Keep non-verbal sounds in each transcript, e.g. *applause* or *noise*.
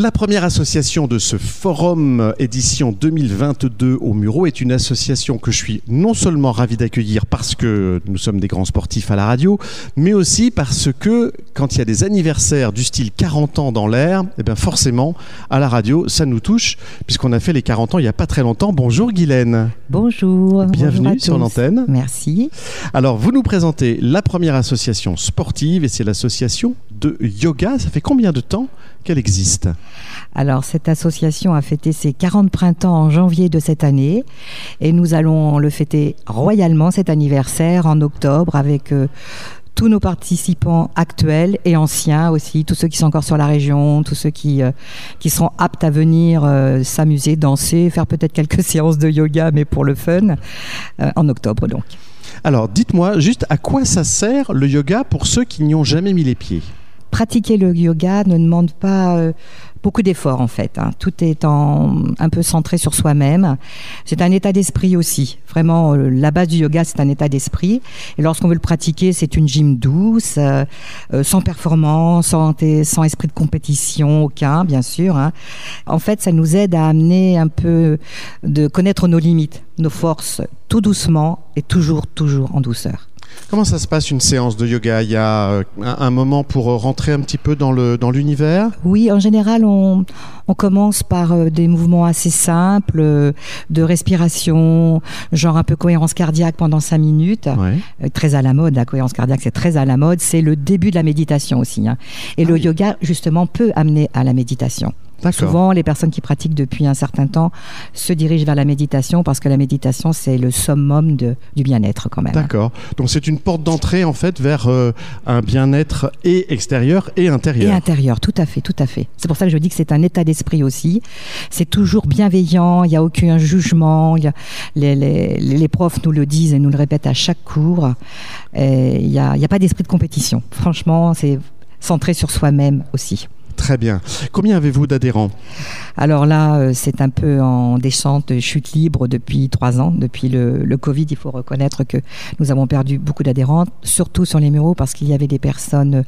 La première association de ce forum édition 2022 au Muro est une association que je suis non seulement ravi d'accueillir parce que nous sommes des grands sportifs à la radio, mais aussi parce que quand il y a des anniversaires du style 40 ans dans l'air, eh bien forcément à la radio ça nous touche puisqu'on a fait les 40 ans il n'y a pas très longtemps. Bonjour Guylaine. Bonjour. Bienvenue bonjour sur l'antenne. Merci. Alors vous nous présentez la première association sportive et c'est l'association de yoga. Ça fait combien de temps qu'elle existe? Alors, cette association a fêté ses 40 printemps en janvier de cette année et nous allons le fêter royalement cet anniversaire en octobre avec euh, tous nos participants actuels et anciens aussi, tous ceux qui sont encore sur la région, tous ceux qui, euh, qui seront aptes à venir euh, s'amuser, danser, faire peut-être quelques *laughs* séances de yoga, mais pour le fun, en octobre donc. Alors dites-moi juste à quoi ça sert le yoga pour ceux qui n'y ont jamais mis les pieds? Pratiquer le yoga ne demande pas euh, beaucoup d'efforts en fait. hein. Tout est un peu centré sur soi-même. C'est un état d'esprit aussi. Vraiment, euh, la base du yoga, c'est un état d'esprit. Et lorsqu'on veut le pratiquer, c'est une gym douce, euh, sans performance, sans, sans esprit de compétition aucun, bien sûr. hein. En fait, ça nous aide à amener un peu de connaître nos limites, nos forces, tout doucement et toujours, toujours en douceur. Comment ça se passe une séance de yoga? Il y a euh, un, moment pour euh, rentrer un petit peu dans le dans l'univers? Oui, en général, on, on commence par euh, des mouvements assez simples de respiration, genre un peu cohérence cardiaque pendant cinq minutes. Ouais. Très à la mode, la cohérence cardiaque, c'est très à la mode. C'est le début de la méditation aussi. hein. Et Ah le oui. yoga, justement, peut amener à la méditation. Souvent, les personnes qui pratiquent depuis un certain temps se dirigent vers la méditation parce que la méditation, c'est le summum de, du bien-être quand même. D'accord. Donc c'est une porte d'entrée en fait vers euh, un bien-être et extérieur et Et intérieur. intérieur, tout à fait, tout à fait. C'est pour ça que je dis que c'est un état d'esprit aussi. C'est toujours bienveillant, il n'y a aucun jugement. il y a- les, les- les profs nous le disent et nous le répètent à chaque cours. Il n'y a, il y a pas d'esprit de compétition. Franchement, c'est centré sur soi-même aussi. Très bien. Combien avez-vous d'adhérents Alors là, euh, c'est un peu en descente, chute libre depuis trois ans. Depuis le, le Covid, il faut reconnaître que nous avons perdu beaucoup d'adhérents, surtout sur les mureaux, parce qu'il y avait des personnes euh,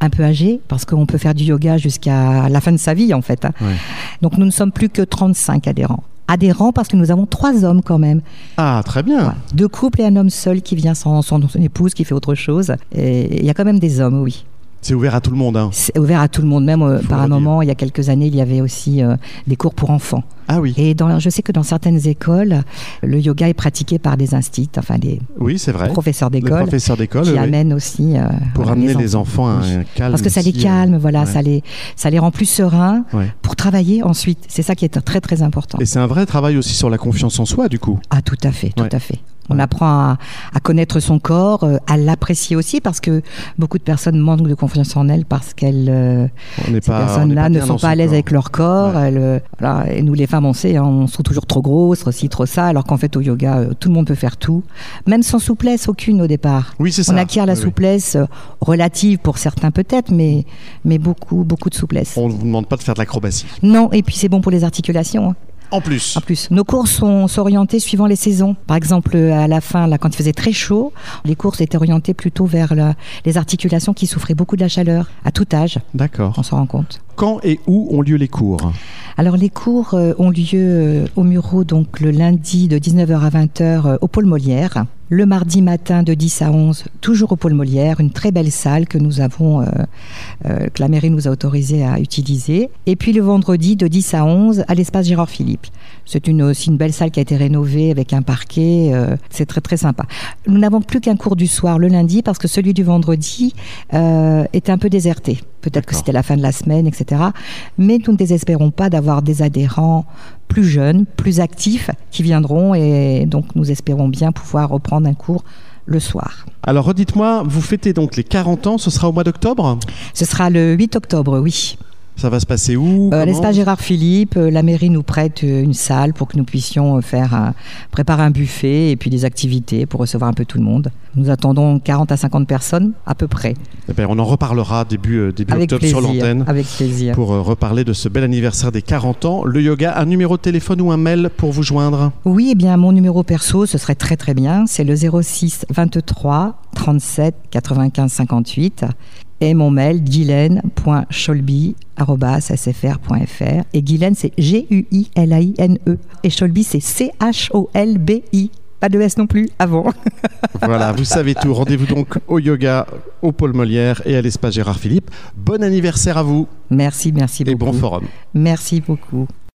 un peu âgées, parce qu'on peut faire du yoga jusqu'à la fin de sa vie, en fait. hein. Ouais. Donc nous ne sommes plus que 35 adhérents. Adhérents parce que nous avons trois hommes quand même. Ah, très bien. Deux couples et un homme seul qui vient sans son, son épouse, qui fait autre chose. Et il y a quand même des hommes, oui. C'est ouvert à tout le monde. hein. C'est ouvert à tout le monde. Même euh, par un moment, il y a quelques années, il y avait aussi euh, des cours pour enfants. Ah oui. Et dans, je sais que dans certaines écoles, le yoga est pratiqué par des instits, enfin des Oui, c'est vrai. professeurs d'école professeurs d'école, qui oui. amènent aussi euh, pour voilà, amener les enfants à un calme. Parce que ça les euh, calme, voilà, ouais. ça les ça les rend plus sereins Ouais. pour travailler ensuite. C'est ça qui est très très important. Et c'est un vrai travail aussi sur la confiance en soi, du coup. Ah, tout à fait, tout Ouais. à fait. On apprend à, à connaître son corps, euh, à l'apprécier aussi, parce que beaucoup de personnes manquent de confiance en elles parce qu'elles, euh, ces personnes-là ne sont pas à l'aise avec leur corps. Elles, voilà. Et nous, les femmes, on sait, hein, on se trouve toujours trop grosses, trop ci, trop ça, alors qu'en fait, au yoga, euh, tout le monde peut faire tout, même sans souplesse aucune au départ. Oui, c'est ça. On acquiert la Oui, souplesse euh, relative pour certains peut-être, mais, mais beaucoup, beaucoup de souplesse. On ne vous demande pas de faire de l'acrobatie. Non, et puis c'est bon pour les articulations. hein. En plus. En plus, nos courses sont, sont orientées suivant les saisons. Par exemple, à la fin, là, quand il faisait très chaud, les courses étaient orientées plutôt vers la- les articulations qui souffraient beaucoup de la chaleur, à tout âge, D'accord. on s'en rend compte. Quand et où ont lieu les cours? Alors, les cours euh, ont lieu euh, au Muro, donc le lundi de 19h à 20h euh, au pôle Molière. Le mardi matin de 10 à 11, toujours au pôle Molière, une très belle salle que nous avons, euh, euh, que la mairie nous a autorisé à utiliser. Et puis le vendredi de 10 à 11 à l'espace Gérard Philippe. C'est une, aussi une belle salle qui a été rénovée avec un parquet. euh, c'est très très sympa. Nous n'avons plus qu'un cours du soir le lundi parce que celui du vendredi était un peu déserté. Peut-être que c'était la fin de la semaine, etc. Mais nous ne désespérons pas d'avoir des adhérents plus jeunes, plus actifs qui viendront et donc nous espérons bien pouvoir reprendre un cours le soir. Alors redites-moi, vous fêtez donc les 40 ans, ce sera au mois d'octobre? Ce sera le 8 octobre, oui. Ça va se passer où Euh, L'espace Gérard Philippe, euh, la mairie nous prête euh, une salle pour que nous puissions euh, faire un- préparer un buffet et puis des activités pour recevoir un peu tout le monde. Nous attendons 40 à 50 personnes à peu près. Eh ben, On en reparlera début, début Avec octobre sur l'antenne Avec plaisir. pour reparler de ce bel anniversaire des 40 ans. Le yoga, un numéro de téléphone ou un mail pour vous joindre? Oui, eh bien mon numéro perso, ce serait très très bien. C'est le 06 23 37 95 58. Et mon mail, guylaine.cholby.sfr.fr. Et Guylaine, c'est G-U-I-L-A-I-N-E. Et Cholby, c'est C-H-O-L-B-I. Pas de S non plus avant. *laughs* voilà, vous savez tout. Rendez-vous donc au yoga, au Paul Molière et à l'espace Gérard Philippe. Bon anniversaire à vous. Merci, merci beaucoup. Et bon forum. Merci beaucoup.